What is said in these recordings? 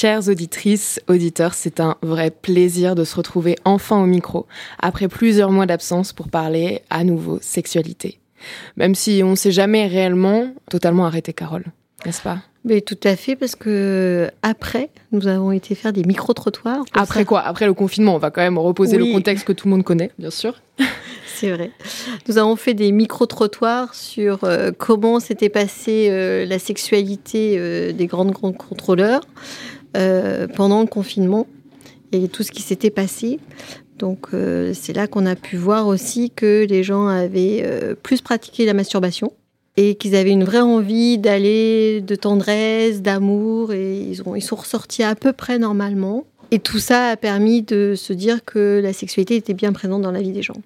Chères auditrices, auditeurs, c'est un vrai plaisir de se retrouver enfin au micro, après plusieurs mois d'absence pour parler à nouveau sexualité. Même si on ne s'est jamais réellement totalement arrêté, Carole, n'est-ce pas? Mais tout à fait, parce que après, nous avons été faire des micro-trottoirs. Après ça. quoi? Après le confinement, on va quand même reposer Oui. le contexte que tout le monde connaît, bien sûr. C'est vrai. Nous avons fait des micro-trottoirs sur euh, comment s'était passée euh, la sexualité euh, des grandes, grandes contrôleurs euh, pendant le confinement et tout ce qui s'était passé. Donc euh, c'est là qu'on a pu voir aussi que les gens avaient euh, plus pratiqué la masturbation et qu'ils avaient une vraie envie d'aller de tendresse, d'amour et ils, ont, ils sont ressortis à peu près normalement. Et tout ça a permis de se dire que la sexualité était bien présente dans la vie des gens.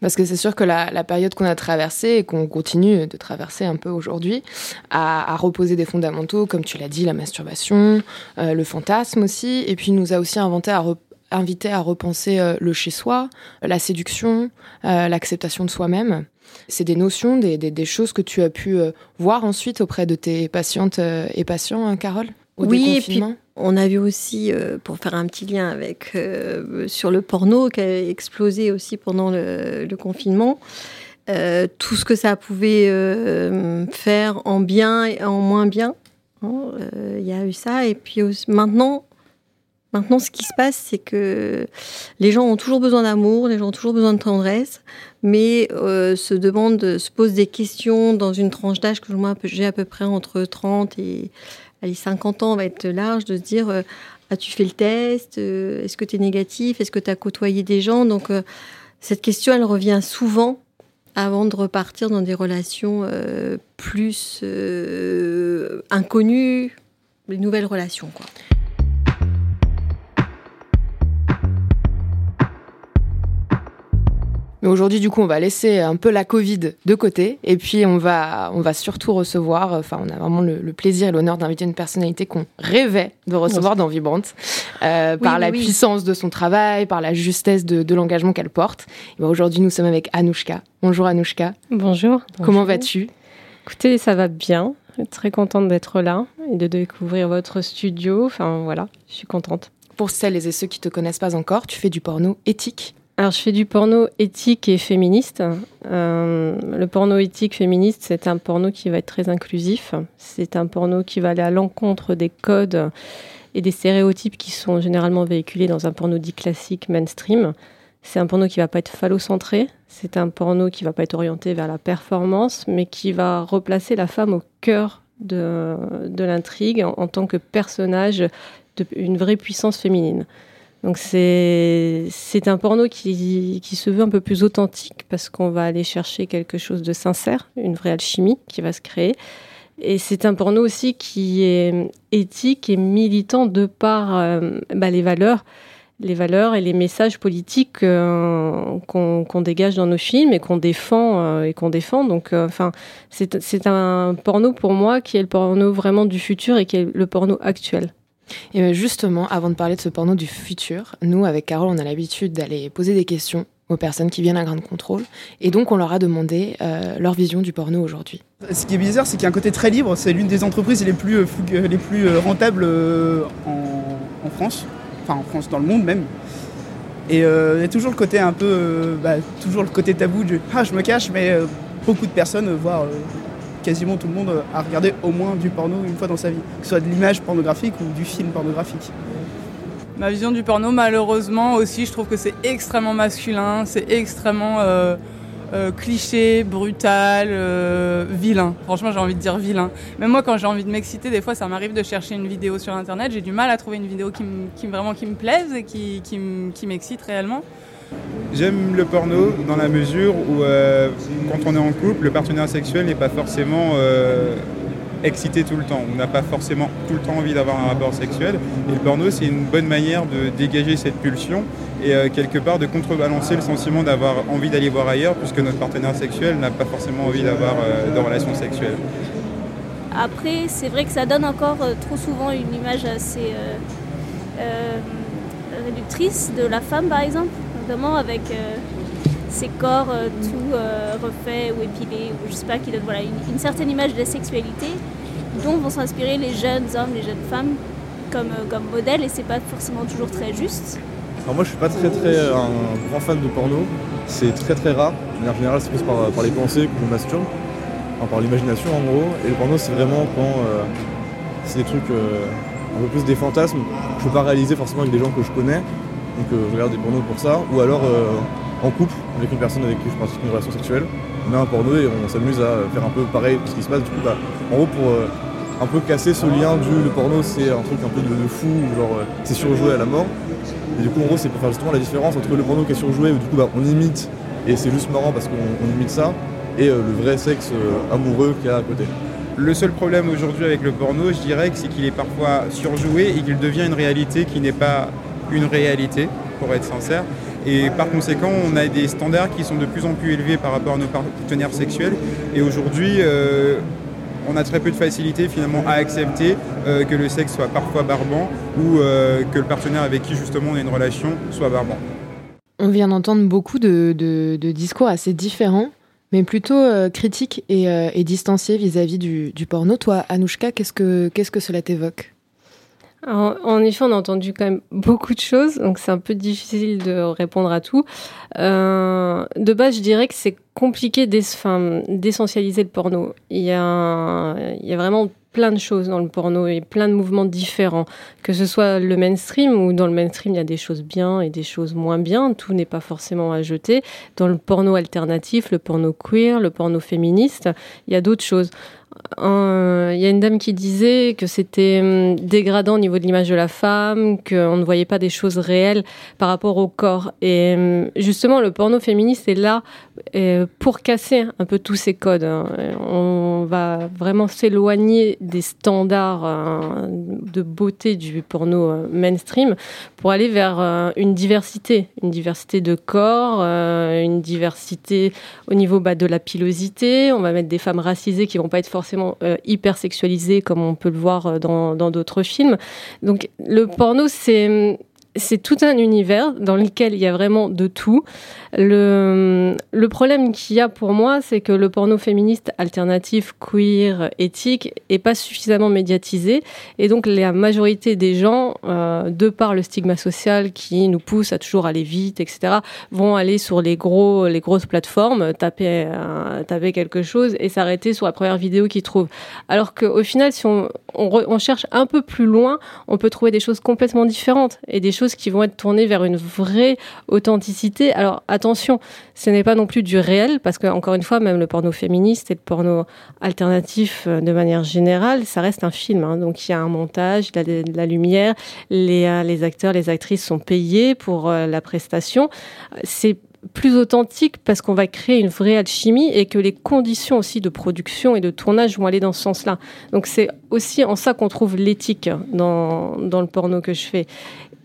Parce que c'est sûr que la, la période qu'on a traversée et qu'on continue de traverser un peu aujourd'hui a, a reposé des fondamentaux, comme tu l'as dit, la masturbation, euh, le fantasme aussi, et puis nous a aussi inventé à invité à repenser euh, le chez-soi, la séduction, euh, l'acceptation de soi-même. C'est des notions, des, des, des choses que tu as pu euh, voir ensuite auprès de tes patientes euh, et patients, hein, Carole, au Oui, et puis. On a vu aussi, euh, pour faire un petit lien avec euh, sur le porno qui a explosé aussi pendant le, confinement, euh, tout ce que ça pouvait faire en bien et en moins bien. hein, Il y a eu ça. Et puis maintenant, maintenant, ce qui se passe, c'est que les gens ont toujours besoin d'amour, les gens ont toujours besoin de tendresse, mais euh, se demandent, se posent des questions dans une tranche d'âge que moi j'ai à peu près entre 30 et allez, 50 ans, on va être large, de se dire euh, as-tu fait le test Euh, Est-ce que tu es négatif Est-ce que tu as côtoyé des gens? Donc, euh, cette question, elle revient souvent avant de repartir dans des relations euh, plus inconnues, les nouvelles relations. Quoi. Mais aujourd'hui, du coup, on va laisser un peu la Covid de côté et puis on va, on va surtout recevoir, enfin, on a vraiment le, le plaisir et l'honneur d'inviter une personnalité qu'on rêvait de recevoir dans Vibrante, euh, par la oui. puissance de son travail, par la justesse de, de l'engagement qu'elle porte. Et ben, aujourd'hui, nous sommes avec Anouchka. Bonjour Anouchka, Bonjour. comment vas-tu? Écoutez, ça va bien. Très contente d'être là et de découvrir votre studio. Enfin voilà, je suis contente. Pour celles et ceux qui te connaissent pas encore, tu fais du porno éthique. Alors je fais du porno éthique et féministe. Euh, le porno éthique féministe, c'est un porno qui va être très inclusif. C'est un porno qui va aller à l'encontre des codes et des stéréotypes qui sont généralement véhiculés dans un porno dit classique mainstream. C'est un porno qui va pas être phallocentré. C'est un porno qui va pas être orienté vers la performance, mais qui va replacer la femme au cœur de, l'intrigue en tant que personnage d'une vraie puissance féminine. Donc c'est un porno qui, qui se veut un peu plus authentique parce qu'on va aller chercher quelque chose de sincère, une vraie alchimie qui va se créer. Et c'est un porno aussi qui est éthique et militant de par euh, bah, les valeurs, les valeurs et les messages politiques euh, qu'on dégage dans nos films et qu'on défend euh, et qu'on défend. Donc, euh, enfin, c'est un porno pour moi qui est le porno vraiment du futur et qui est le porno actuel. Et ben, justement, avant de parler de ce porno du futur, nous, avec Carole, on a l'habitude d'aller poser des questions aux personnes qui viennent à Grain de Contrôle. Et donc, on leur a demandé euh, leur vision du porno aujourd'hui. Ce qui est bizarre, c'est qu'il y a un côté très libre. C'est l'une des entreprises les plus, euh, euh, les plus rentables en, France, enfin en France, dans le monde même. Et il y a toujours le côté un peu, bah, toujours le côté tabou du ah je me cache, mais beaucoup de personnes, voire quasiment tout le monde, a regardé au moins du porno une fois dans sa vie, que ce soit de l'image pornographique ou du film pornographique. Ma vision du porno, malheureusement aussi, je trouve que c'est extrêmement masculin, c'est extrêmement euh, euh, cliché, brutal, euh, vilain. Franchement, j'ai envie de dire vilain. Même moi, quand j'ai envie de m'exciter, des fois, ça m'arrive de chercher une vidéo sur Internet. J'ai du mal à trouver une vidéo qui, me- qui me- vraiment qui me plaise et qui, qui m'excite réellement. J'aime le porno dans la mesure où, euh, quand on est en couple, le partenaire sexuel n'est pas forcément euh, excité tout le temps. On n'a pas forcément tout le temps envie d'avoir un rapport sexuel. Et le porno, c'est une bonne manière de dégager cette pulsion et euh, quelque part de contrebalancer le sentiment d'avoir envie d'aller voir ailleurs, puisque notre partenaire sexuel n'a pas forcément envie d'avoir de relations sexuelles. Après, c'est vrai que ça donne encore trop souvent une image assez réductrice de la femme, par exemple, avec ses corps tout refaits ou épilés, ou je sais pas, qui donne voilà, une, certaine image de la sexualité dont vont s'inspirer les jeunes hommes, les jeunes femmes comme, comme modèle, et c'est pas forcément toujours très juste. Alors moi je suis pas très très euh, un grand fan de porno, c'est très très rare. En général c'est plus par, les pensées qu'on masturbe, enfin, par l'imagination en gros. Et le porno c'est vraiment quand euh, c'est des trucs euh, un peu plus des fantasmes. Je peux pas réaliser forcément avec des gens que je connais, donc je regarde des pornos pour ça. Ou alors en couple avec une personne avec qui je pratique une relation sexuelle. On met un porno et on s'amuse à faire un peu pareil ce qui se passe. Du coup bah, en gros pour un peu casser ce lien du le porno c'est un truc un peu de, de fou, genre c'est surjoué à la mort. Et du coup, en gros, c'est pour faire justement la différence entre le porno qui est surjoué, où du coup, bah, on imite, et c'est juste marrant parce qu'on imite ça, et euh, le vrai sexe euh, amoureux qu'il y a à côté. Le seul problème aujourd'hui avec le porno, je dirais, c'est qu'il est parfois surjoué et qu'il devient une réalité qui n'est pas une réalité, pour être sincère. Et par conséquent, on a des standards qui sont de plus en plus élevés par rapport à nos partenaires sexuels. Et aujourd'hui, euh, on a très peu de facilité finalement à accepter euh, que le sexe soit parfois barbant ou euh, que le partenaire avec qui justement on a une relation soit barbant. On vient d'entendre beaucoup de, discours assez différents, mais plutôt critiques et, distanciés vis-à-vis du, porno. Toi, Anouchka, qu'est-ce que, qu'est-ce que cela t'évoque? En effet, on a entendu quand même beaucoup de choses, donc c'est un peu difficile de répondre à tout. de base, je dirais que c'est compliqué d'essentialiser le porno. Il y, a, il y a vraiment plein de choses dans le porno et plein de mouvements différents. Que ce soit le mainstream, ou dans le mainstream, il y a des choses bien et des choses moins bien. Tout n'est pas forcément à jeter. Dans le porno alternatif, le porno queer, le porno féministe, il y a d'autres choses. Il y a une dame qui disait que c'était hum, dégradant au niveau de l'image de la femme, qu'on ne voyait pas des choses réelles par rapport au corps. Et hum, justement, le porno féministe est là euh, pour casser un peu tous ces codes. Hein. On va vraiment s'éloigner des standards hein, de beauté du porno euh, mainstream pour aller vers euh, une diversité, une diversité de corps, une diversité au niveau bah, de la pilosité. On va mettre des femmes racisées qui vont pas être forcément hyper sexualisées comme on peut le voir dans d'autres films. Donc le porno, c'est c'est tout un univers dans lequel il y a vraiment de tout. Le, problème qu'il y a pour moi, c'est que le porno féministe alternatif, queer, éthique, est pas suffisamment médiatisé. Et donc, la majorité des gens, euh, de par le stigma social qui nous pousse à toujours aller vite, etc., vont aller sur les, gros, les grosses plateformes, taper, euh, taper quelque chose et s'arrêter sur la première vidéo qu'ils trouvent. Alors qu'au final, si on, on, on cherche un peu plus loin, on peut trouver des choses complètement différentes et des choses qui vont être tournées vers une vraie authenticité. Alors attention, ce n'est pas non plus du réel, parce que encore une fois, même le porno féministe et le porno alternatif euh, de manière générale, ça reste un film. Hein. Donc il y a un montage, de la, la lumière, les, euh, les acteurs, les actrices sont payés pour euh, la prestation. C'est plus authentique parce qu'on va créer une vraie alchimie et que les conditions aussi de production et de tournage vont aller dans ce sens-là. Donc c'est aussi en ça qu'on trouve l'éthique dans le porno que je fais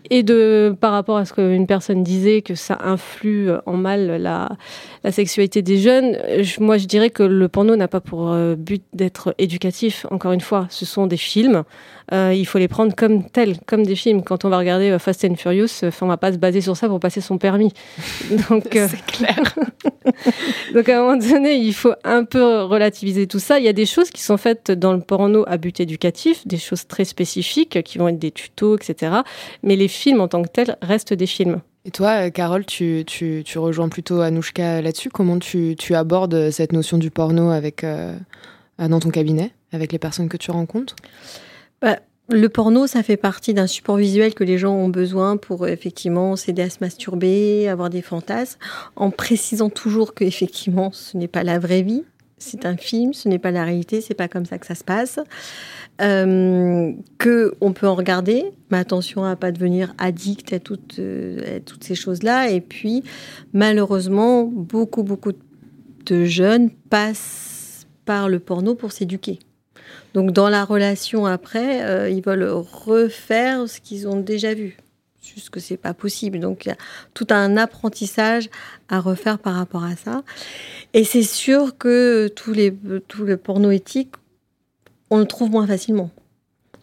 et de par rapport à ce qu'une personne disait que ça influe en mal la, la sexualité des jeunes, moi je dirais que le porno n'a pas pour euh, but d'être éducatif. Encore une fois, ce sont des films. Euh, il faut les prendre comme tels, comme des films. Quand on va regarder euh, Fast and Furious, on va pas se baser sur ça pour passer son permis. Donc c'est clair. Donc à un moment donné, il faut un peu relativiser tout ça. Il y a des choses qui sont faites dans le porno à but éducatif, des choses très spécifiques qui vont être des tutos, etc. Mais les films en tant que tels restent des films. Et toi, Carole, tu, tu, tu rejoins plutôt Anouchka là-dessus. Comment tu, tu, abordes cette notion du porno avec, euh, dans ton cabinet, avec les personnes que tu rencontres? Bah, le porno, ça fait partie d'un support visuel que les gens ont besoin pour effectivement s'aider à se masturber, avoir des fantasmes, en précisant toujours que effectivement, ce n'est pas la vraie vie. C'est un film, ce n'est pas la réalité, c'est pas comme ça que ça se passe. Euh, que on peut en regarder, mais attention à pas devenir addict à toutes, euh, à toutes ces choses-là. Et puis, malheureusement, beaucoup beaucoup de jeunes passent par le porno pour s'éduquer. Donc dans la relation après, euh, ils veulent refaire ce qu'ils ont déjà vu. Juste que c'est pas possible. Donc il y a tout un apprentissage à refaire par rapport à ça. Et c'est sûr que tous les, tout le porno éthique, on le trouve moins facilement.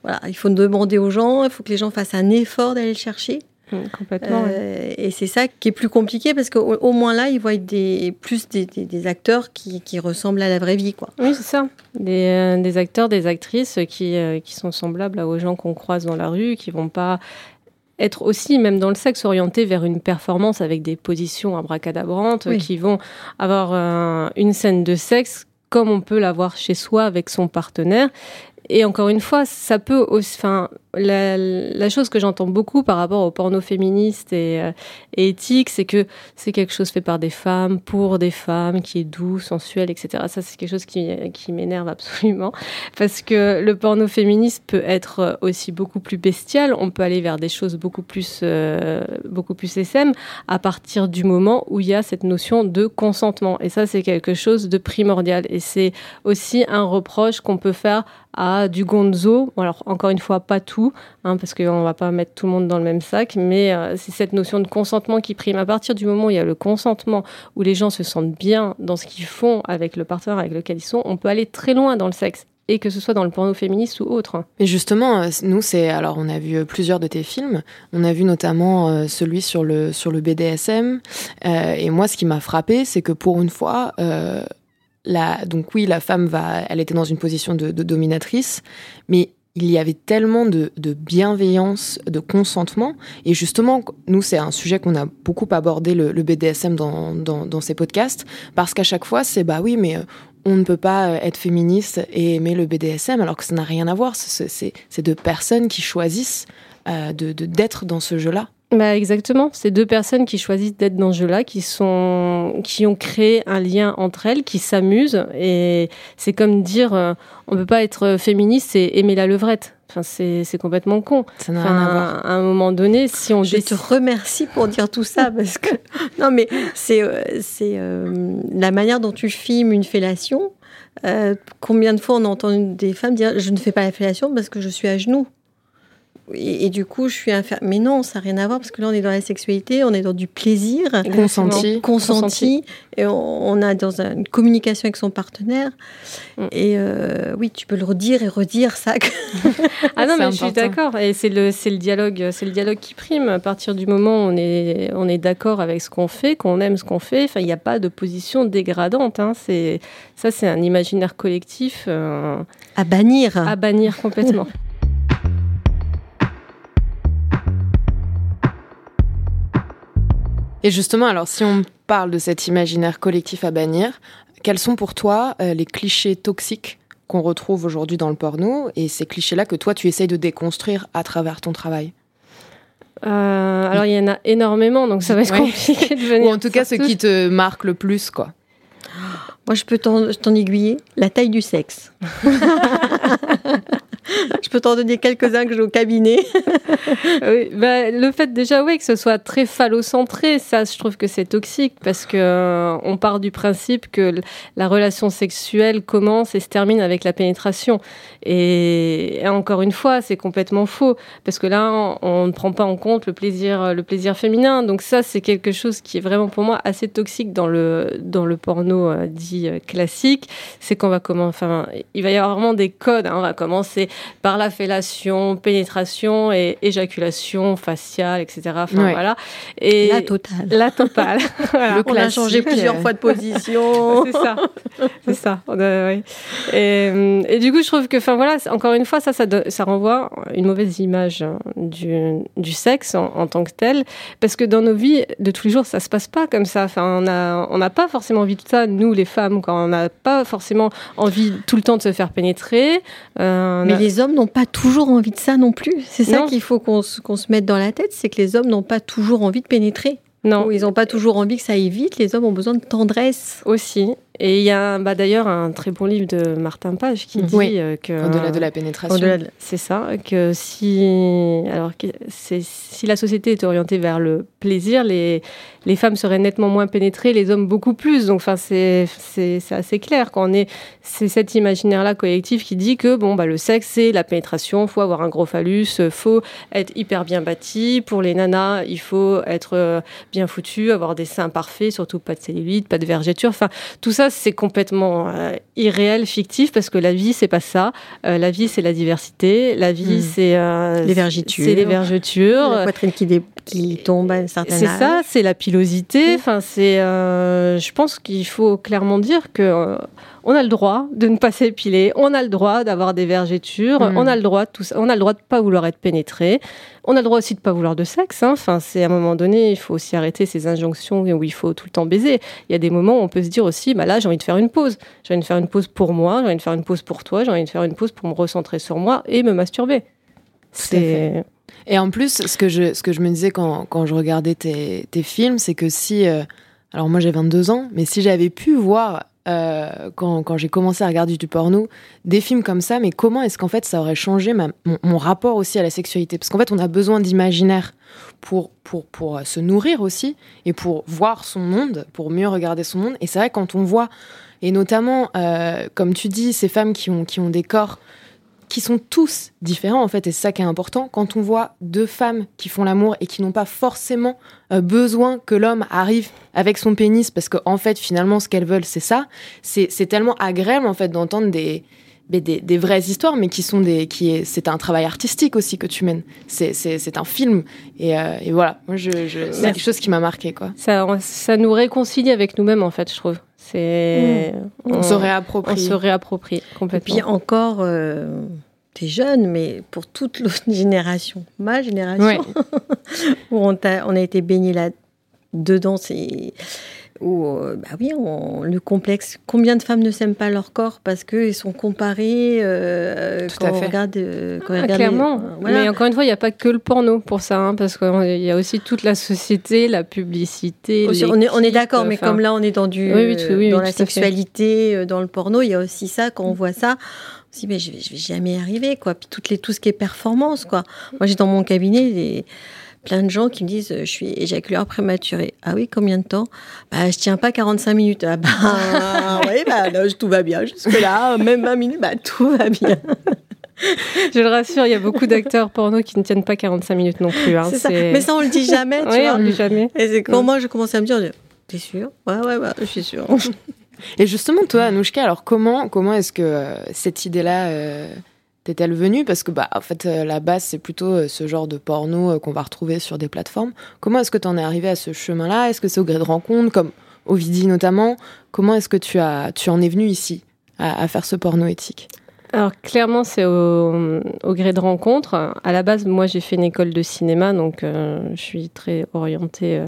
Voilà, il faut demander aux gens, il faut que les gens fassent un effort d'aller le chercher. Mmh, complètement. Euh, Et c'est ça qui est plus compliqué parce qu'au au moins là, ils voient des, plus des, des- des acteurs qui, qui ressemblent à la vraie vie. Quoi. Oui, c'est ça. Des, euh, des acteurs, des actrices qui, euh, qui sont semblables aux gens qu'on croise dans la rue, qui vont pas être aussi, même dans le sexe, orientés vers une performance avec des positions abracadabrantes, Oui. qui vont avoir euh, une scène de sexe comme on peut l'avoir chez soi avec son partenaire. Et encore une fois, ça peut aussi. Enfin, la, chose que j'entends beaucoup par rapport au porno féministe et, euh, et éthique, c'est que c'est quelque chose fait par des femmes, pour des femmes, qui est doux, sensuel, etc. Ça, c'est quelque chose qui, qui m'énerve absolument. Parce que le porno féministe peut être aussi beaucoup plus bestial. On peut aller vers des choses beaucoup plus, euh, beaucoup plus SM à partir du moment où il y a cette notion de consentement. Et ça, c'est quelque chose de primordial. Et c'est aussi un reproche qu'on peut faire à du gonzo. Alors, encore une fois, pas tout, hein, parce qu'on ne va pas mettre tout le monde dans le même sac, mais euh, c'est cette notion de consentement qui prime. À partir du moment où il y a le consentement, où les gens se sentent bien dans ce qu'ils font avec le partenaire avec lequel ils sont, on peut aller très loin dans le sexe. Et que ce soit dans le porno féministe ou autre. Mais justement, euh, nous, c'est alors on a vu euh, plusieurs de tes films. On a vu notamment celui sur le sur le BDSM. Et moi, ce qui m'a frappé, c'est que pour une fois, la donc oui, la femme va, elle était dans une position de, dominatrice, mais il y avait tellement de, bienveillance, de consentement. Et justement, nous, c'est un sujet qu'on a beaucoup abordé, le, BDSM, dans, ces podcasts, parce qu'à chaque fois, c'est bah oui, mais euh, on ne peut pas euh, être féministe et aimer le BDSM, alors que ça n'a rien à voir. C'est- deux personnes qui choisissent euh, d'être dans ce jeu-là. Bah exactement, c'est deux personnes qui choisissent d'être dans ce jeu-là, qui sont, qui ont créé un lien entre elles, qui s'amusent, et c'est comme dire, euh, on peut pas être féministe et aimer la levrette. Enfin, c'est c'est complètement con. Ça n'a Enfin, rien à voir. à un moment donné, si on Je te remercie pour dire tout ça parce que non mais c'est euh, c'est euh, la manière dont tu filmes une fellation. Euh, combien de fois on a entendu des femmes dire je ne fais pas la fellation parce que je suis à genoux. Et, et du coup, je suis infirme. Mais non, ça n'a rien à voir parce que là, on est dans la sexualité, on est dans du plaisir Consenti. consenti, et on, on a dans un- une communication avec son partenaire. Mm. Et euh, oui, tu peux le redire et redire ça. ah non mais je suis d'accord, et c'est le, le dialogue, c'est le dialogue qui prime. À partir du moment où on est, on est d'accord avec ce qu'on fait, qu'on aime ce qu'on fait, enfin, il n'y a pas de position dégradante. Hein. C'est, ça, c'est un imaginaire collectif euh, à bannir. à bannir complètement. Et justement, alors si on parle de cet imaginaire collectif à bannir, quels sont pour toi euh, les clichés toxiques qu'on retrouve aujourd'hui dans le porno et ces clichés-là que toi tu essayes de déconstruire à travers ton travail? Euh, alors il y en a énormément, donc ça va être Ouais. compliqué de venir. Ou en tout cas ceux sur qui te marquent le plus, quoi. Moi, je peux t'en aiguiller. La taille du sexe. je peux t'en donner quelques-uns que j'ai au cabinet. Bah, le fait déjà, oui, que ce soit très phallocentré, ça, je trouve que c'est toxique parce que euh, on part du principe que la relation sexuelle commence et se termine avec la pénétration. Et, encore une fois, c'est complètement faux parce que là, on, ne prend pas en compte le plaisir, le plaisir féminin. Donc ça, c'est quelque chose qui est vraiment pour moi assez toxique dans le dans le porno euh, dit euh, classique. C'est qu'on va comment, enfin, il va y avoir vraiment des codes. hein. On va commencer par la fellation, pénétration et éjaculation faciale, etc. Enfin, Ouais. voilà. Et La totale. la totale. Voilà. On a changé plusieurs fois de position. C'est ça, c'est ça. Ouais. et, euh, et du coup, je trouve que, enfin voilà, encore une fois, ça, ça, ça renvoie une mauvaise image hein, du, du sexe en, en tant que tel, parce que dans nos vies de tous les jours, ça se passe pas comme ça. Enfin, on a, on n'a pas forcément envie de ça, nous les femmes, quand on n'a pas forcément envie tout le temps de se faire pénétrer. Euh, Mais a- les hommes n'ont pas toujours envie de ça non plus. C'est ça qu'il faut qu'on se, qu'on se mette dans la tête, c'est que les hommes n'ont pas toujours envie de pénétrer. non. Ils n'ont pas toujours envie que ça aille vite. Les hommes ont besoin de tendresse. aussi. Et il y a bah, d'ailleurs un très bon livre de Martin Page qui dit Oui. euh, que Au-delà de la pénétration. c'est ça, que si, alors, que si la société est orientée vers le plaisir, les, les femmes seraient nettement moins pénétrées, les hommes beaucoup plus. Donc, enfin, c'est, assez clair. Quand on est, c'est cet imaginaire-là collectif qui dit que bon, bah, le sexe, c'est la pénétration, faut avoir un gros phallus, euh, faut être hyper bien bâti. Pour les nanas, il faut être euh, bien foutu, avoir des seins parfaits, surtout pas de cellulite, pas de vergeture. Enfin, tout ça, c'est complètement euh, irréel, fictif, parce que la vie, c'est pas ça. Euh, la vie, c'est la diversité. La vie, Mm. c'est euh, Les vergetures. C'est les vergetures. La poitrine qui, dé- qui tombe à un certain C'est ça, c'est la pilosité. Enfin, c'est. euh, je pense qu'il faut clairement dire que euh, on a le droit de ne pas s'épiler, on a le droit d'avoir des vergetures, Mm. on a le droit de tout ça, on a le droit de pas vouloir être pénétré, on a le droit aussi de pas vouloir de sexe. hein. Enfin, c'est à un moment donné, il faut aussi arrêter ces injonctions où il faut tout le temps baiser. Il y a des moments où on peut se dire aussi, bah là, j'ai envie de faire une pause. J'ai envie de faire une pause pour moi, j'ai envie de faire une pause pour toi, j'ai envie de faire une pause pour me recentrer sur moi et me masturber. C'est Et en plus, ce que je, ce que je me disais quand, quand je regardais tes, tes films, c'est que si. euh, alors, moi, j'ai 22 ans, mais si j'avais pu voir, euh, quand, quand j'ai commencé à regarder du porno, des films comme ça, mais comment est-ce qu'en fait ça aurait changé ma- mon, rapport aussi à la sexualité? Parce qu'en fait, on a besoin d'imaginaire pour, pour, pour euh, se nourrir aussi et pour voir son monde, pour mieux regarder son monde. Et c'est vrai, quand on voit, et notamment, comme tu dis, ces femmes qui ont, qui ont des corps qui sont tous différents en fait, et c'est ça qui est important. Quand on voit deux femmes qui font l'amour et qui n'ont pas forcément euh, besoin que l'homme arrive avec son pénis, parce qu'en en fait, finalement, ce qu'elles veulent, c'est ça. C'est tellement agréable en fait d'entendre des, mais des, des vraies histoires, mais qui sont des, qui c'est un travail artistique aussi que tu mènes. C'est un film, et, euh, et voilà. Moi, je, je, c'est quelque chose qui m'a marqué quoi. ça, ça nous réconcilie avec nous-mêmes en fait, je trouve. C'est On, se réapproprie. on se réapproprie Et complètement. puis encore, euh, t'es jeune, mais pour toute l'autre génération, ma génération, Ouais. où on, t'a- on a été baigné là-dedans, c'est où, euh, bah oui, on- le complexe. Combien de femmes ne s'aiment pas leur corps parce qu'ils sont comparés euh, Tout quand on regarde. euh, quand on Ah, regarde clairement. les- euh, voilà. Mais encore une fois, il n'y a pas que le porno pour ça, hein, parce qu'il y a aussi toute la société, la publicité. Aussi, on est, on est l'équipe, d'accord, mais comme là on est dans du Oui, oui, tout- oui, dans la sexualité, euh, dans le porno, il y a aussi ça quand on voit ça. On se dit mais je vais, je vais jamais y arriver quoi. Puis toutes les tout ce qui est performance quoi. Moi j'ai dans mon cabinet des plein de gens qui me disent euh, je suis éjaculateur prématuré. Ah oui, combien de temps? Bah je tiens pas 45 minutes. Ah bah oui, bah là, tout va bien jusque là, même 20 minutes, bah tout va bien. Je le rassure, il y a beaucoup d'acteurs porno qui ne tiennent pas 45 minutes non plus. hein, c'est ça. c'est- Mais ça on le dit jamais, tu Oui, vois. on le dit jamais. Et c'est quand moi je commence à me dire T'es sûr Ouais, ouais, ouais, je suis sûre. Et justement, toi, Anouchka, alors comment, comment est-ce que euh, cette idée-là euh, t'est-elle venue Parce que, bah, en fait, euh, la base, c'est plutôt euh, ce genre de porno euh, qu'on va retrouver sur des plateformes. Comment est-ce que tu en es arrivé à ce chemin-là Est-ce que c'est au gré de rencontres, comme Ovidie notamment? Comment est-ce que tu, as, tu en es venu ici à, faire ce porno éthique? Alors clairement, c'est au, gré de rencontres. À la base, moi, j'ai fait une école de cinéma, donc je suis très orientée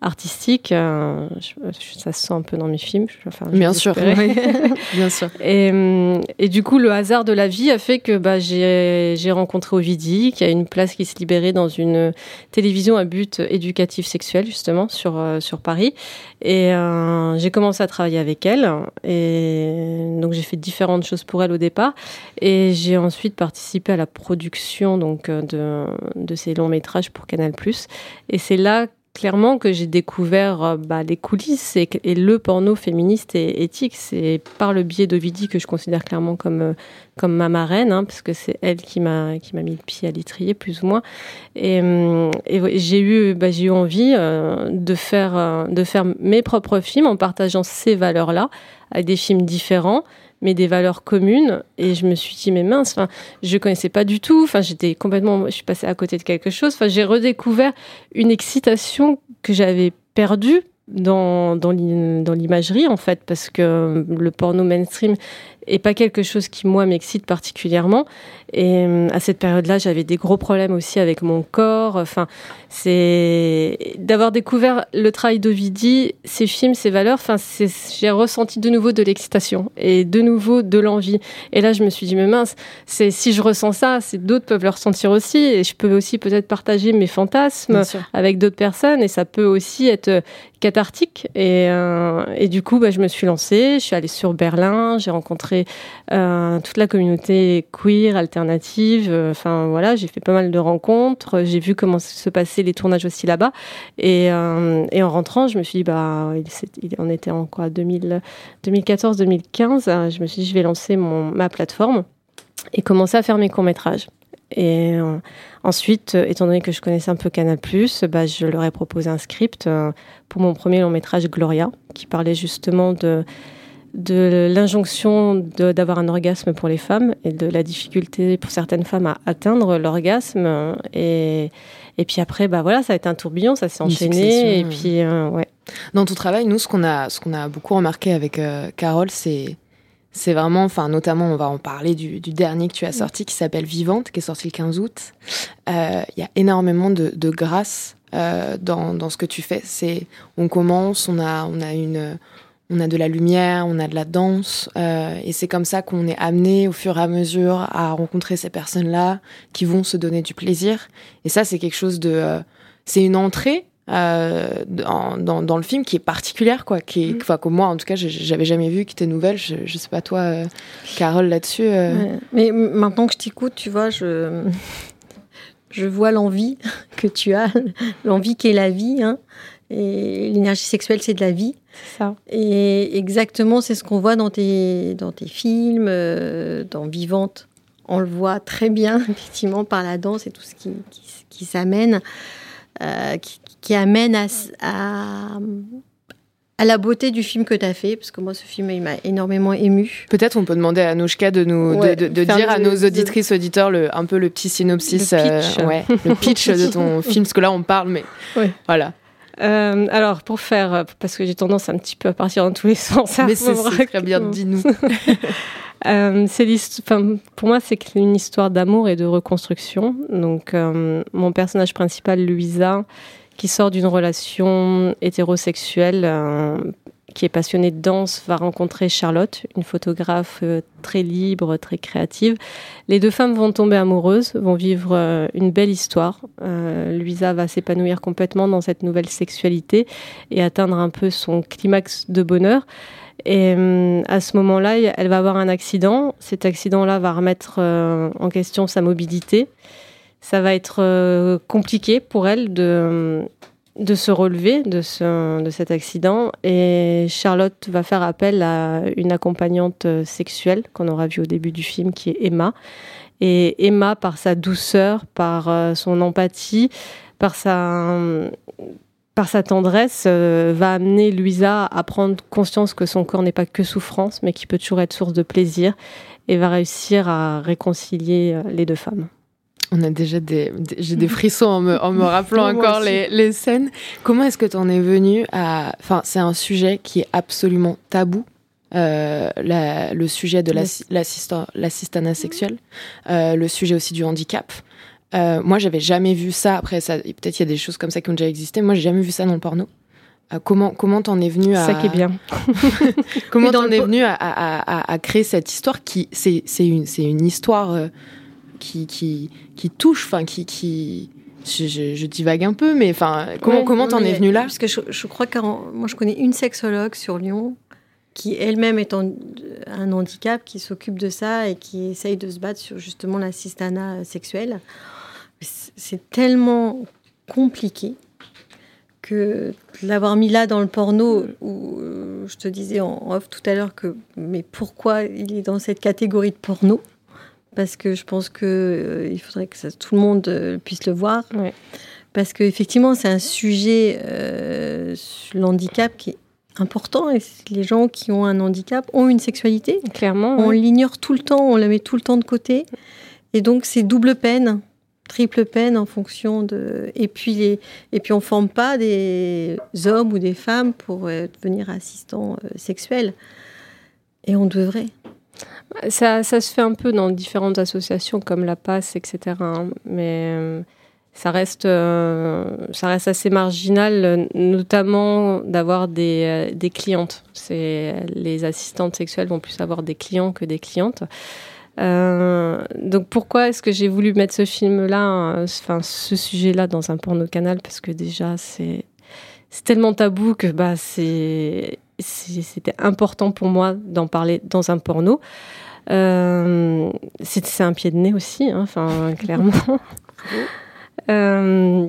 artistique. euh, je- ça se sent un peu dans mes films. je- enfin, Bien sûr, oui. bien sûr. Et, hum, et du coup, le hasard de la vie a fait que bah, j'ai j'ai rencontré Ovidie, qui a une place qui se libérait dans une télévision à but éducatif sexuel, justement, sur, euh, sur Paris. Et euh, j'ai commencé à travailler avec elle. Et donc, j'ai fait différentes choses pour elle au départ. Et j'ai ensuite participé à la production donc, euh, de, de ces longs métrages pour Canal. Et c'est là clairement que j'ai découvert euh, bah, les coulisses et, le porno féministe et éthique. C'est par le biais d'Ovidie que je considère clairement comme, euh, comme ma marraine, hein, parce que c'est elle qui m'a mis le pied à l'étrier, plus ou moins. Et, ouais, j'ai eu, bah, eu envie euh, de, faire, euh, de faire mes propres films en partageant ces valeurs-là, avec des films différents mais des valeurs communes. Et je me suis dit mais mince enfin je connaissais pas du tout. Enfin j'étais complètement je suis passée à côté de quelque chose. Enfin j'ai redécouvert une excitation que j'avais perdue dans, dans l'im- dans l'imagerie en fait parce que le porno mainstream est pas quelque chose qui moi m'excite particulièrement et euh, à cette période-là j'avais des gros problèmes aussi avec mon corps enfin c'est d'avoir découvert le travail d'Ovidi, ses films, ses valeurs. Enfin, j'ai ressenti de nouveau de l'excitation et de nouveau de l'envie. Et là, je me suis dit, mais mince, c'est si je ressens ça, c'est d'autres peuvent le ressentir aussi, et je peux aussi peut-être partager mes fantasmes avec d'autres personnes, et ça peut aussi être cathartique. Et, euh, et du coup, bah, je me suis lancée. Je suis allée sur Berlin. J'ai rencontré euh, toute la communauté queer, alternative. Enfin voilà, j'ai fait pas mal de rencontres. J'ai vu comment se passaient les tournages aussi là-bas. Et, euh, en rentrant, je me suis dit, bah, il, on était en quoi 2014-2015. Je me suis dit, je vais lancer mon, ma plateforme et commencer à faire mes courts métrages. Et euh, ensuite, euh, étant donné que je connaissais un peu Canal+, bah, je leur ai proposé un script euh, pour mon premier long métrage Gloria, qui parlait justement de, de l'injonction d'avoir un orgasme pour les femmes et de la difficulté pour certaines femmes à atteindre l'orgasme. Et, et puis après, bah voilà, ça a été un tourbillon, ça s'est enchaîné. Et puis, ouais. Dans ton travail, nous, ce qu'on a, ce qu'on a beaucoup remarqué avec Carole, c'est c'est vraiment, enfin, notamment, on va en parler du, dernier que tu as sorti qui s'appelle Vivante, qui est sorti le 15 août. Euh, il y a énormément de, grâce euh, dans, ce que tu fais. C'est, on commence, on a, on a une, on a de la lumière, on a de la danse, euh, et c'est comme ça qu'on est amené au fur et à mesure à rencontrer ces personnes-là qui vont se donner du plaisir. Et ça, c'est quelque chose de, c'est une entrée euh, dans, dans, le film qui est particulière, quoi. Qui est, mm. enfin, que moi, en tout cas, j'avais jamais vu, qui était nouvelle. Je, je sais pas toi, euh, Carole, là-dessus. Euh. Mais maintenant que je t'écoute, tu vois, je, je vois l'envie que tu as, l'envie qu'est la vie. Hein. Et l'énergie sexuelle, c'est de la vie. Ça. Et exactement, c'est ce qu'on voit dans tes, dans tes films, dans Vivante. On le voit très bien, effectivement, par la danse et tout ce qui, qui, qui s'amène. Euh, qui, qui amène à, à, à, la beauté du film que tu as fait, parce que moi, ce film, il m'a énormément ému. Peut-être on peut demander à Nouchka de nous de, de, dire à nos auditrices, auditeurs, le, un peu le petit synopsis, le pitch, euh, ouais, le pitch de ton film, parce que là, on parle, mais voilà. Euh, alors, pour faire, parce que j'ai tendance un petit peu à partir dans tous les sens. Mais c'est très bien, dis-nous. euh, pour moi, c'est une histoire d'amour et de reconstruction. Donc, euh, mon personnage principal, Louisa, qui sort d'une relation hétérosexuelle, euh, qui est passionnée de danse, va rencontrer Charlotte, une photographe euh, très libre, très créative. Les deux femmes vont tomber amoureuses, vont vivre euh, une belle histoire. Louisa va s'épanouir complètement dans cette nouvelle sexualité et atteindre un peu son climax de bonheur. Et à ce moment-là, elle va avoir un accident. Cet accident-là va remettre en question sa mobilité ça va être euh, compliqué pour elle de, de se relever de, ce, de cet accident. Et Charlotte va faire appel à une accompagnante euh, sexuelle qu'on aura vue au début du film, qui est Emma. Et Emma, par sa douceur, par euh, son empathie, par sa, par sa tendresse, va amener Louisa à prendre conscience que son corps n'est pas que souffrance, mais qui peut toujours être source de plaisir, et va réussir à réconcilier les deux femmes. On a déjà des, j'ai des frissons en me, en me rappelant encore les, les, scènes. Comment est-ce que tu en es venu à, enfin, c'est un sujet qui est absolument tabou. Euh, la, le sujet de l'assistanat sexuel, euh, le sujet aussi du handicap. Euh, moi, j'avais jamais vu ça. Après, ça, peut-être il y a des choses comme ça qui ont déjà existé. Moi, j'ai jamais vu ça dans le porno. Euh, comment comment t'en es venu à ça qui est bien comment t'en es venu à, à, à, créer cette histoire qui c'est c'est une c'est une histoire euh, qui, qui, qui touche, enfin qui, qui je, je, divague un peu, mais enfin comment comment t'en es venu là? Parce que je, je crois que moi je connais une sexologue sur Lyon qui elle-même est en, un handicap, qui s'occupe de ça et qui essaye de se battre sur justement l'assistanat sexuel. C'est tellement compliqué que l'avoir mis là dans le porno, où euh, je te disais en off tout à l'heure que mais pourquoi il est dans cette catégorie de porno? Parce que je pense qu'il euh, il faudrait que ça, tout le monde euh, puisse le voir. Parce qu'effectivement, c'est un sujet, euh, l'handicap, qui est important. Et les gens qui ont un handicap ont une sexualité. Clairement. On l'ignore tout le temps, on la met tout le temps de côté. Et donc, c'est double peine, triple peine en fonction de. Et puis, les... et puis on ne forme pas des hommes ou des femmes pour devenir assistants sexuels. Et on devrait. Ça, se fait un peu dans différentes associations comme la PASS, etc. Hein. Mais euh, ça reste, ça reste assez marginal, notamment d'avoir des, des clientes. C'est les assistantes sexuelles vont plus avoir des clients que des clientes. donc pourquoi est-ce que j'ai voulu mettre ce film-là, enfin ce sujet-là dans un porno canal? Parce que déjà c'est c'est tellement tabou que bah c'est c'était important pour moi d'en parler dans un porno. Euh, c'est un pied de nez aussi, hein, enfin clairement. Euh,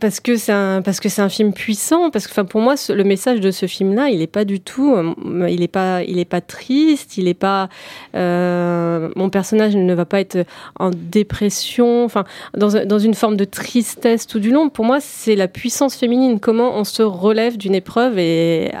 parce que c'est un parce que c'est un film puissant parce que enfin pour moi le message de ce film là il est pas du tout euh, il est pas il est pas triste il est pas euh, mon personnage ne va pas être en dépression enfin dans, dans une forme de tristesse tout du long. Pour moi c'est la puissance féminine comment on se relève d'une épreuve et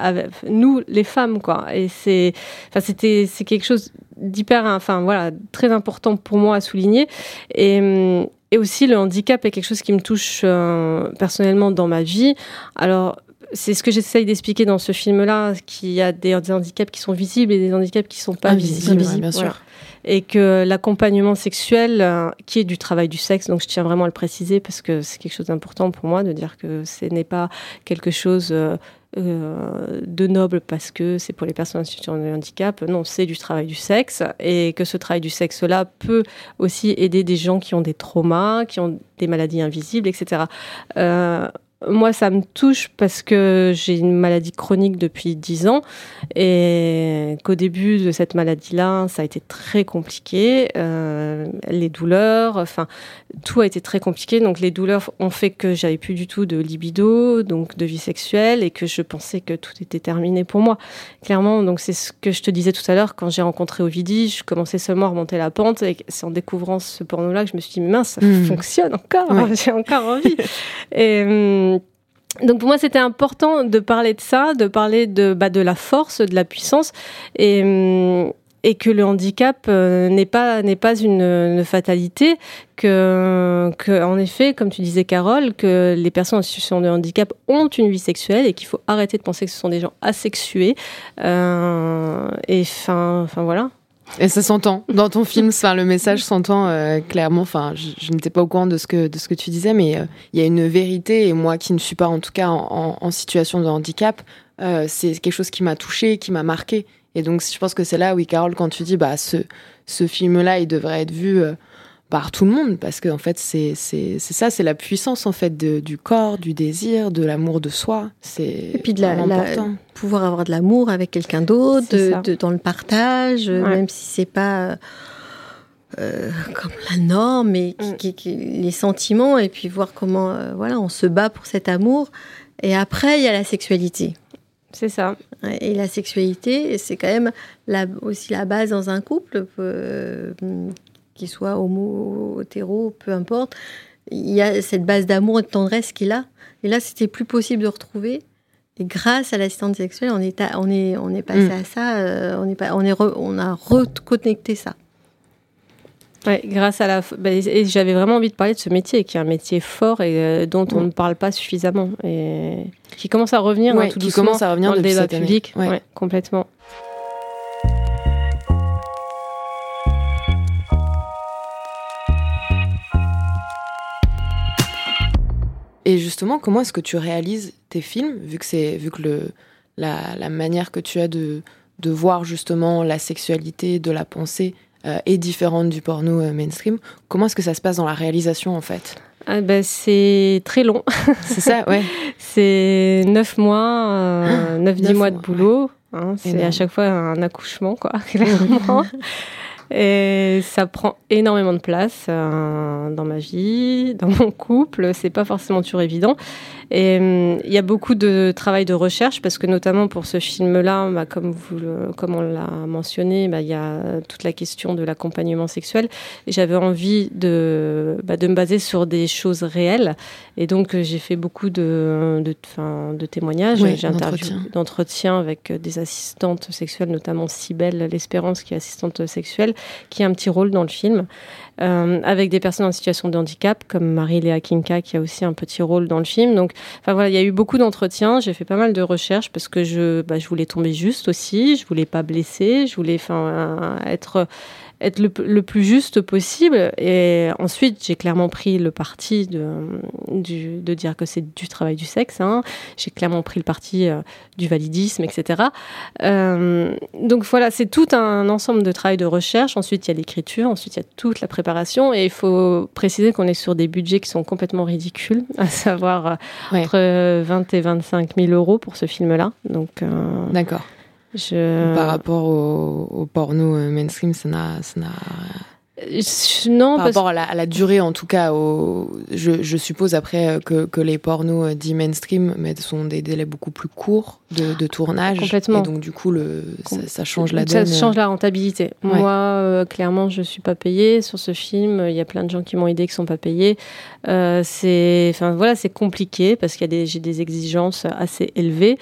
nous les femmes quoi. Et c'est enfin c'était c'est quelque chose d'hyper enfin voilà très important pour moi à souligner. Et et aussi, le handicap est quelque chose qui me touche euh, personnellement dans ma vie. Alors, c'est ce que j'essaye d'expliquer dans ce film-là, qu'il y a des, handicaps qui sont visibles et des handicaps qui ne sont pas visibles. bien sûr. Et que l'accompagnement sexuel, euh, qui est du travail du sexe, donc je tiens vraiment à le préciser parce que c'est quelque chose d'important pour moi de dire que ce n'est pas quelque chose euh, de noble parce que c'est pour les personnes en situation de handicap. Non, c'est du travail du sexe et que ce travail du sexe-là peut aussi aider des gens qui ont des traumas, qui ont des maladies invisibles, etc. moi, ça me touche parce que j'ai une maladie chronique depuis 10 ans et qu'au début de cette maladie-là, ça a été très compliqué. Euh, les douleurs, enfin, tout a été très compliqué. Donc, les douleurs ont fait que j'avais plus du tout de libido, donc de vie sexuelle et que je pensais que tout était terminé pour moi. Clairement, donc c'est ce que je te disais tout à l'heure quand j'ai rencontré Ovidie. Je commençais seulement à remonter la pente et c'est en découvrant ce porno-là que je me suis dit, mince, ça mmh. fonctionne encore, j'ai encore envie. et hum, donc pour moi, c'était important de parler de ça, de parler de, bah, de la force, de la puissance, et, que le handicap euh, n'est pas n'est pas une, fatalité, que en effet, comme tu disais Carole, que les personnes en situation de handicap ont une vie sexuelle et qu'il faut arrêter de penser que ce sont des gens asexués. Euh, et enfin, enfin voilà. Et ça s'entend dans ton film. Enfin, le message s'entend euh, clairement. Enfin, je, n'étais pas au courant de ce que de ce que tu disais, mais euh, il y a une vérité. Et moi, qui ne suis pas en tout cas en, situation de handicap, euh, c'est quelque chose qui m'a touché, qui m'a marqué. Et donc, je pense que c'est là, oui, Carole, quand tu dis, bah, ce ce film-là, il devrait être vu par tout le monde parce qu'en en fait c'est c'est ça c'est la puissance en fait de, du corps du désir de l'amour de soi c'est et puis de la, pouvoir avoir de l'amour avec quelqu'un d'autre de, dans le partage même si c'est pas euh, comme la norme mais qui, mm. les sentiments et puis voir comment euh, voilà on se bat pour cet amour et après il y a la sexualité c'est ça. Et la sexualité, c'est quand même la, aussi la base dans un couple. Euh, qu'il soit homo, hétéro, peu importe, il y a cette base d'amour et de tendresse qu'il a. Et là, c'était plus possible de retrouver. Et grâce à l'assistante sexuelle, on est, on est, on est passé mm. à ça, euh, on, est pas, on, est on a reconnecté ça. Ouais, grâce à la. Bah, et j'avais vraiment envie de parler de ce métier, qui est un métier fort et euh, dont on mm. ne parle pas suffisamment. Et qui commence à revenir hein, tout qui commence à revenir dans le débat public. Ouais. complètement. Et justement, comment est-ce que tu réalises tes films, vu que c'est vu que le la, la, manière que tu as de de voir justement la sexualité, de la pensée euh, est différente du porno euh, mainstream? Comment est-ce que ça se passe dans la réalisation en fait? Ah ben, c'est très long. C'est ça, ouais. c'est neuf mois, euh, neuf, dix mois de boulot. Hein, c'est à chaque fois un accouchement, quoi, clairement. Et ça prend énormément de place euh, dans ma vie, dans mon couple. C'est pas forcément toujours évident. Et hum, il y a beaucoup de travail de recherche parce que notamment pour ce film-là, bah, comme, vous comme on l'a mentionné, bah, il y a toute la question de l'accompagnement sexuel. J'avais envie de, bah, de me baser sur des choses réelles. Et donc j'ai fait beaucoup de, de, de témoignages. j'ai interviewé d'entretiens avec des assistantes sexuelles, notamment Cybelle L'Espérance qui est assistante sexuelle, qui a un petit rôle dans le film. Euh, avec des personnes en situation de handicap, comme Marie-Léa Kinka, qui a aussi un petit rôle dans le film. Donc, enfin voilà, il y a eu beaucoup d'entretiens. J'ai fait pas mal de recherches parce que je, bah, je voulais tomber juste aussi. Je voulais pas blesser. Je voulais, enfin, être être le, le, plus juste possible. Et ensuite, j'ai clairement pris le parti de, du, de dire que c'est du travail du sexe. Hein. J'ai clairement pris le parti euh, du validisme, etc. Euh, donc voilà, c'est tout un ensemble de travail de recherche. Ensuite, il y a l'écriture. Ensuite, il y a toute la préparation. Et il faut préciser qu'on est sur des budgets qui sont complètement ridicules, à savoir euh, ouais. entre 20 et 25 000 euros pour ce film-là. Donc, D'accord. Je... Par rapport au, au porno euh, mainstream, ça n'a non, par parce... rapport à la, à la, durée, en tout cas, au, je, je, suppose après euh, que, que, les pornos dits mainstream mais sont des délais beaucoup plus courts de, de tournage. Complètement. Et donc, du coup, le, ça, ça change la ça donne. change la rentabilité. Ouais. Moi, euh, clairement, je suis pas payée sur ce film. Il y a plein de gens qui m'ont aidé qui sont pas payés. Euh, c'est, enfin voilà, c'est compliqué parce qu'il y a des, j'ai des exigences assez élevées.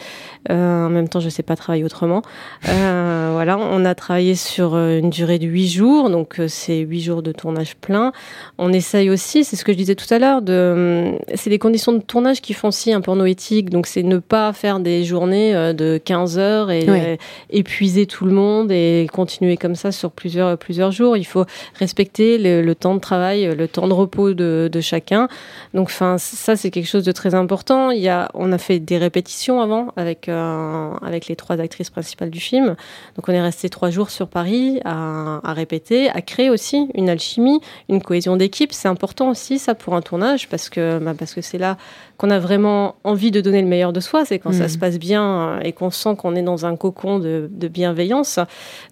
Euh, en même temps, je sais pas travailler autrement. Euh, voilà, on a travaillé sur une durée de huit jours, donc c'est huit jours de tournage plein. On essaye aussi, c'est ce que je disais tout à l'heure, de, c'est les conditions de tournage qui font aussi un porno éthique. Donc c'est ne pas faire des journées euh, de 15 heures et Ouais. épuiser tout le monde et continuer comme ça sur plusieurs plusieurs jours. Il faut respecter le, le temps de travail, le temps de repos de, de chacun. Donc, enfin, ça c'est quelque chose de très important. Il y a, on a fait des répétitions avant avec euh, avec les trois actrices principales du film. Donc, on est resté trois jours sur Paris à, à répéter, à créer aussi une alchimie, une cohésion d'équipe. C'est important aussi ça pour un tournage parce que bah, parce que c'est là qu'on a vraiment envie de donner le meilleur de soi. C'est quand ça se passe bien et qu'on sent qu'on est dans un cocon de, de bienveillance.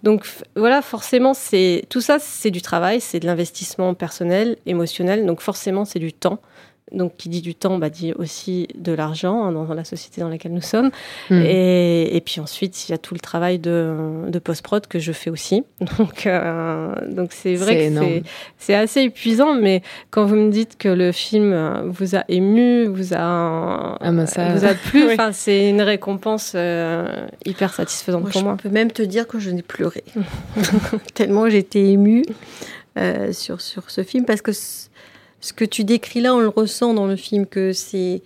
Donc voilà, forcément, c'est tout ça, c'est du travail, c'est de l'investissement personnel, émotionnel. Donc forcément, c'est du temps. Donc, qui dit du temps, bah, dit aussi de l'argent hein, dans, dans la société dans laquelle nous sommes. Mm. Et, et puis ensuite, il y a tout le travail de, de post-prod que je fais aussi. Donc, euh, donc c'est vrai C'est que c'est- c'est assez épuisant, mais quand vous me dites que le film euh, vous a ému, vous a, Ah, ça- vous a plu, Oui. enfin, c'est une récompense euh, hyper satisfaisante Moi, pour je moi. peux même te dire que je n'ai pleuré. Tellement j'étais émue euh, sur, sur ce film. Parce que ce que tu décris là, on le ressent dans le film, que c'est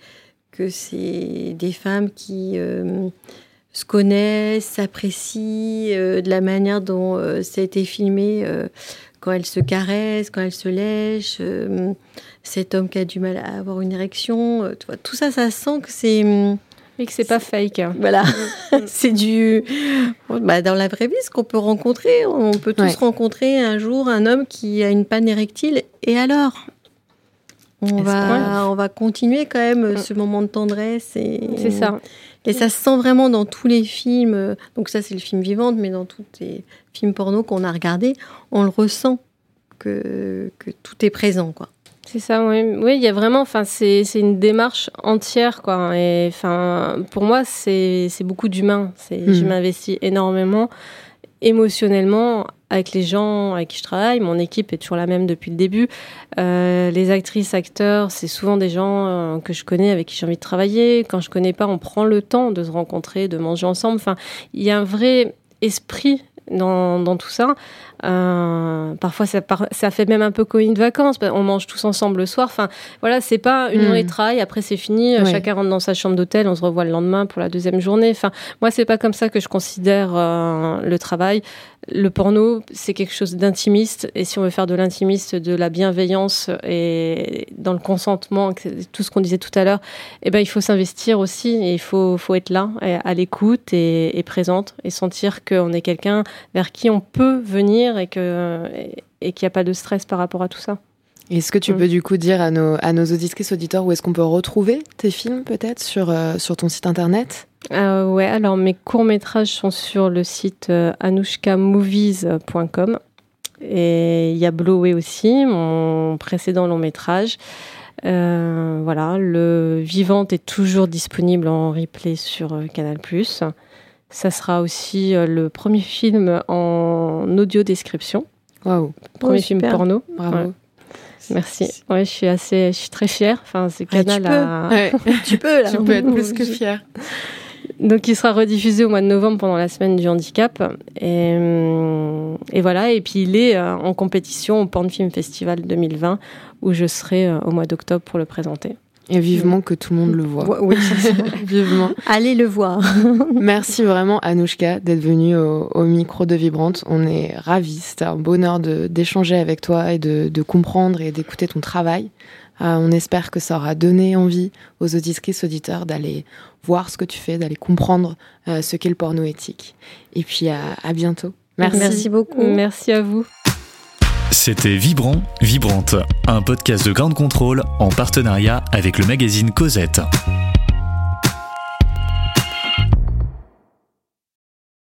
que c'est des femmes qui euh, se connaissent, s'apprécient, euh, de la manière dont euh, ça a été filmé, quand elles se caressent, quand elles se lèchent, cet homme qui a du mal à avoir une érection, tu vois, tout ça, ça sent que c'est... Et que c'est pas fake. hein. voilà, c'est du. Bah, dans la vraie vie, ce qu'on peut rencontrer, on peut tous Ouais. rencontrer un jour un homme qui a une panne érectile. Et alors? On va, on va continuer quand même ce moment de tendresse. Et, C'est ça. Et ça se sent vraiment dans tous les films. Donc, ça, c'est le film Vivante, mais dans tous les films porno qu'on a regardés, on le ressent que, que tout est présent, quoi. C'est ça, oui. Oui, il y a vraiment, enfin, c'est une démarche entière, quoi. Et enfin, pour moi, c'est c'est beaucoup d'humain. C'est Je Mhm. m'investis énormément émotionnellement avec les gens avec qui je travaille. Mon équipe est toujours la même depuis le début. Euh, les actrices, acteurs, c'est souvent des gens euh, que je connais, avec qui j'ai envie de travailler. Quand je connais pas, on prend le temps de se rencontrer, de manger ensemble. Enfin, il y a un vrai esprit dans, dans tout ça. Euh, parfois, ça, par- ça fait même un peu colonie de vacances. On mange tous ensemble le soir. Enfin, voilà, c'est pas une journée de travail. Après, c'est fini. Ouais. Chacun rentre dans sa chambre d'hôtel. On se revoit le lendemain pour la deuxième journée. Enfin, moi, c'est pas comme ça que je considère euh, le travail. Le porno, c'est quelque chose d'intimiste. Et si on veut faire de l'intimiste, de la bienveillance et dans le consentement, tout ce qu'on disait tout à l'heure, eh ben, il faut s'investir aussi. Et il faut, faut être là, à l'écoute et, et présente et sentir qu'on est quelqu'un vers qui on peut venir et que et, et qu'il n'y a pas de stress par rapport à tout ça. Est-ce que tu Mm. peux du coup dire à nos, à nos auditrices, auditeurs, où est-ce qu'on peut retrouver tes films peut-être sur, euh, sur ton site internet? Euh, ouais, alors mes courts-métrages sont sur le site euh, anushkamovies.com et il y a Blowé aussi, mon précédent long-métrage. Euh, voilà, le Vivante est toujours disponible en replay sur euh, Canal+. Ça sera aussi euh, le premier film en audio description, Waouh, premier Oh, film porno. bravo. Ouais. Merci. Ouais, je suis assez, je suis très fière. Enfin, c'est tu Canal Ouais. Tu peux, là. tu peux être plus que fier. Donc, il sera rediffusé au mois de novembre pendant la semaine du handicap. Et, hum, et voilà. Et puis, il est euh, en compétition au Porn Film Festival 2020 où je serai euh, au mois d'octobre pour le présenter. Et vivement que tout le monde le voit. Oui, vivement. Allez le voir. Merci vraiment Anouchka d'être venue au, micro de Vibrante. On est ravis. C'était un bonheur d'échanger avec toi et de, de comprendre et d'écouter ton travail. Euh, on espère que ça aura donné envie aux auditrices, auditeurs d'aller voir ce que tu fais, d'aller comprendre euh, ce qu'est le porno éthique. Et puis à, à bientôt. Merci. Merci beaucoup. Merci à vous. C'était Vibrant, Vibrante, un podcast de Grande Contrôle en partenariat avec le magazine Cosette.